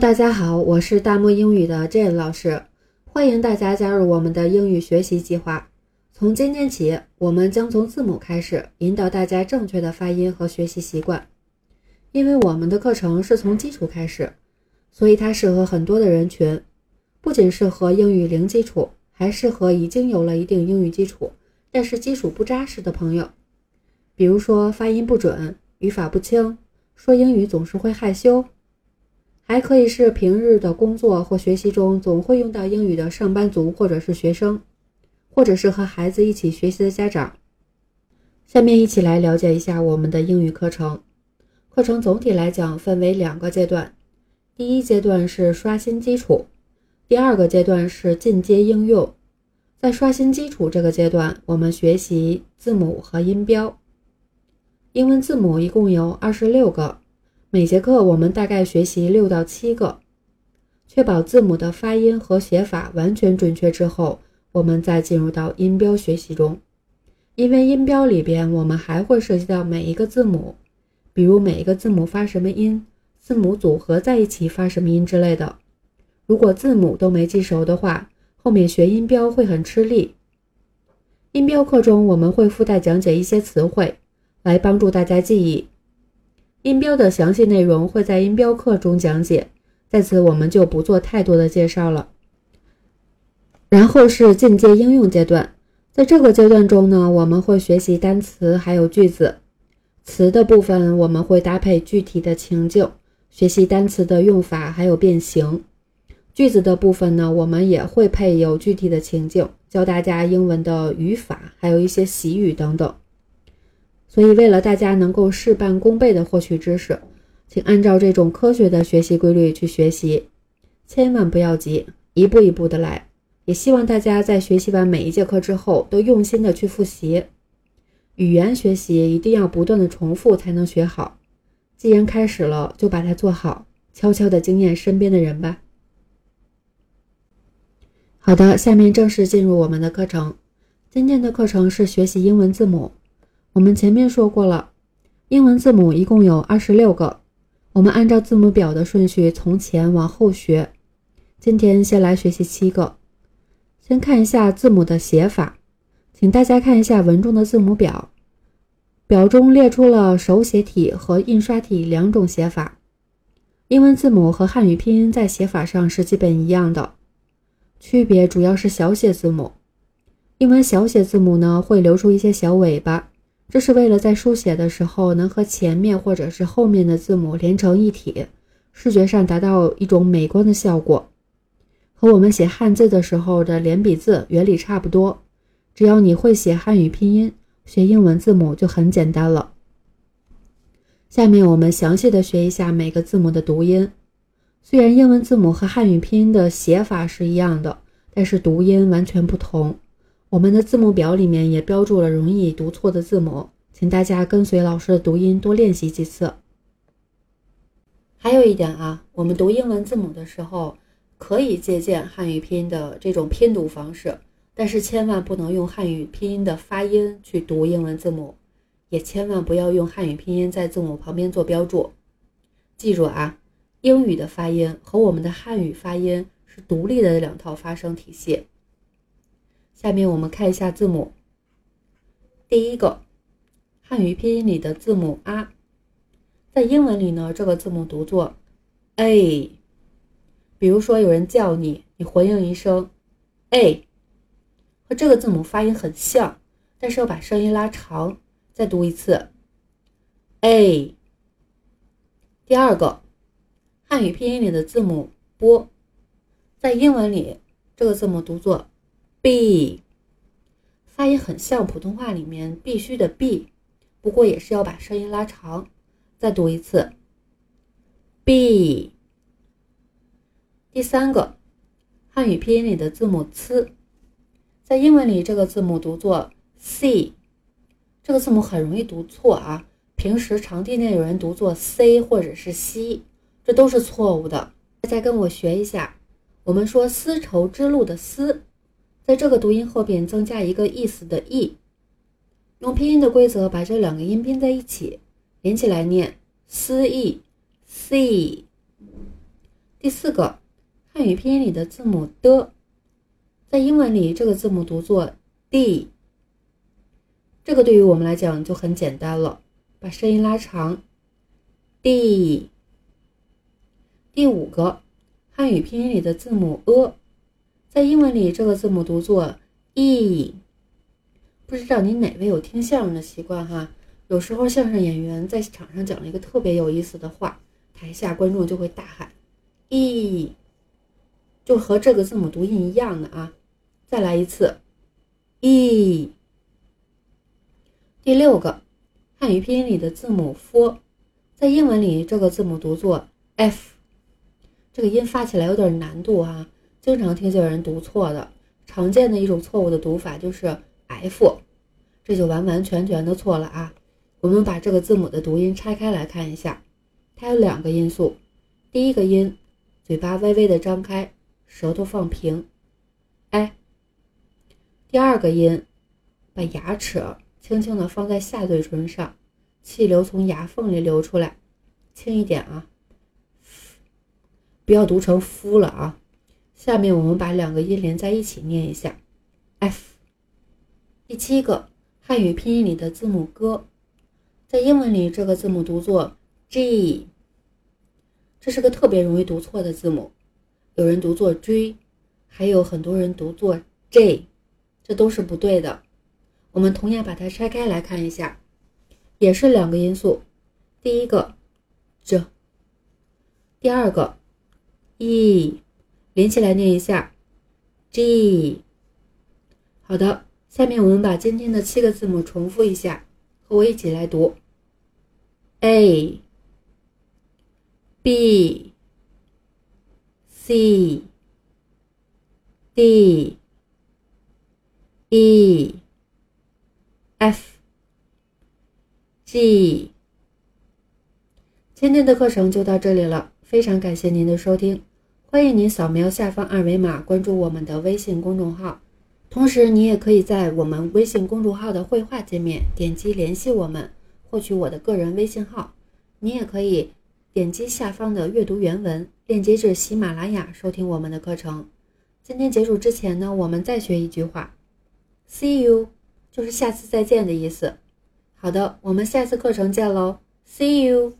大家好，我是大漠英语的 Jane 老师，欢迎大家加入我们的英语学习计划。从今天起，我们将从字母开始，引导大家正确的发音和学习习惯。因为我们的课程是从基础开始，所以它适合很多的人群，不仅适合英语零基础，还适合已经有了一定英语基础，但是基础不扎实的朋友。比如说发音不准、语法不清、说英语总是会害羞。还可以是平日的工作或学习中总会用到英语的上班族，或者是学生，或者是和孩子一起学习的家长。下面一起来了解一下我们的英语课程。课程总体来讲分为两个阶段，第一阶段是刷新基础，第二个阶段是进阶应用。在刷新基础这个阶段，我们学习字母和音标。英文字母一共有二十六个。每节课我们大概学习六到七个，确保字母的发音和写法完全准确之后，我们再进入到音标学习中。因为音标里边我们还会涉及到每一个字母，比如每一个字母发什么音，字母组合在一起发什么音之类的。如果字母都没记熟的话，后面学音标会很吃力。音标课中我们会附带讲解一些词汇，来帮助大家记忆。音标的详细内容会在音标课中讲解，在此我们就不做太多的介绍了。然后是进阶应用阶段，在这个阶段中呢，我们会学习单词还有句子。词的部分我们会搭配具体的情境，学习单词的用法还有变形。句子的部分呢，我们也会配有具体的情境，教大家英文的语法，还有一些习语等等。所以，为了大家能够事半功倍的获取知识，请按照这种科学的学习规律去学习，千万不要急，一步一步的来。也希望大家在学习完每一节课之后，都用心的去复习。语言学习一定要不断的重复才能学好。既然开始了，就把它做好，悄悄的惊艳身边的人吧。好的，下面正式进入我们的课程。今天的课程是学习英文字母。我们前面说过了，英文字母一共有二十六个，我们按照字母表的顺序从前往后学。今天先来学习七个，先看一下字母的写法，请大家看一下文中的字母表，表中列出了手写体和印刷体两种写法。英文字母和汉语拼音在写法上是基本一样的，区别主要是小写字母。英文小写字母呢会留出一些小尾巴。这是为了在书写的时候能和前面或者是后面的字母连成一体，视觉上达到一种美观的效果，和我们写汉字的时候的连笔字原理差不多。只要你会写汉语拼音，学英文字母就很简单了。下面我们详细的学一下每个字母的读音。虽然英文字母和汉语拼音的写法是一样的，但是读音完全不同。我们的字母表里面也标注了容易读错的字母，请大家跟随老师的读音多练习几次。还有一点啊，我们读英文字母的时候可以借鉴汉语拼音的这种拼读方式，但是千万不能用汉语拼音的发音去读英文字母，也千万不要用汉语拼音在字母旁边做标注。记住啊，英语的发音和我们的汉语发音是独立的两套发声体系。下面我们看一下字母。第一个，汉语拼音里的字母 “a”，在英文里呢，这个字母读作 “a”。比如说，有人叫你，你回应一声 “a”，和这个字母发音很像，但是要把声音拉长，再读一次 “a”。第二个，汉语拼音里的字母 “b”，在英文里，这个字母读作。b，发音很像普通话里面必须的 b，不过也是要把声音拉长。再读一次，b。第三个，汉语拼音里的字母 c，在英文里这个字母读作 c，这个字母很容易读错啊。平时常听见有人读作 c 或者是 c，这都是错误的。大家跟我学一下，我们说丝绸之路的丝。在这个读音后边增加一个意思的意用拼音的规则把这两个音拼在一起，连起来念 c e c。第四个，汉语拼音里的字母的，在英文里这个字母读作 d。这个对于我们来讲就很简单了，把声音拉长，d。第五个，汉语拼音里的字母 a，在英文里这个字母读作 e。不知道你哪位有听相声的习惯哈？有时候相声演员在场上讲了一个特别有意思的话，台下观众就会大喊。e，就和这个字母读音一样的啊，再来一次，e。第六个，汉语拼音里的字母 f，在英文里这个字母读作 f，这个音发起来有点难度啊，经常听见人读错的。常见的一种错误的读法就是 f，这就完完全全的错了啊。我们把这个字母的读音拆开来看一下，它有两个因素，第一个音。嘴巴微微的张开，舌头放平，哎。第二个音，把牙齿轻轻的放在下嘴唇上，气流从牙缝里流出来，轻一点啊，不要读成夫了啊。下面我们把两个音连在一起念一下，f。第七个，汉语拼音里的字母 g，在英文里这个字母读作 g。这是个特别容易读错的字母，有人读作追，还有很多人读作 j，这都是不对的。我们同样把它拆开来看一下，也是两个因素。第一个 j，第二个 e，连起来念一下 g。好的，下面我们把今天的七个字母重复一下，和我一起来读。A。B C D E F G，今天的课程就到这里了，非常感谢您的收听，欢迎您扫描下方二维码关注我们的微信公众号，同时你也可以在我们微信公众号的绘画界面点击联系我们，获取我的个人微信号，你也可以。点击下方的阅读原文链接至喜马拉雅收听我们的课程。今天结束之前呢，我们再学一句话：See you，就是下次再见的意思。好的，我们下次课程见喽，See you。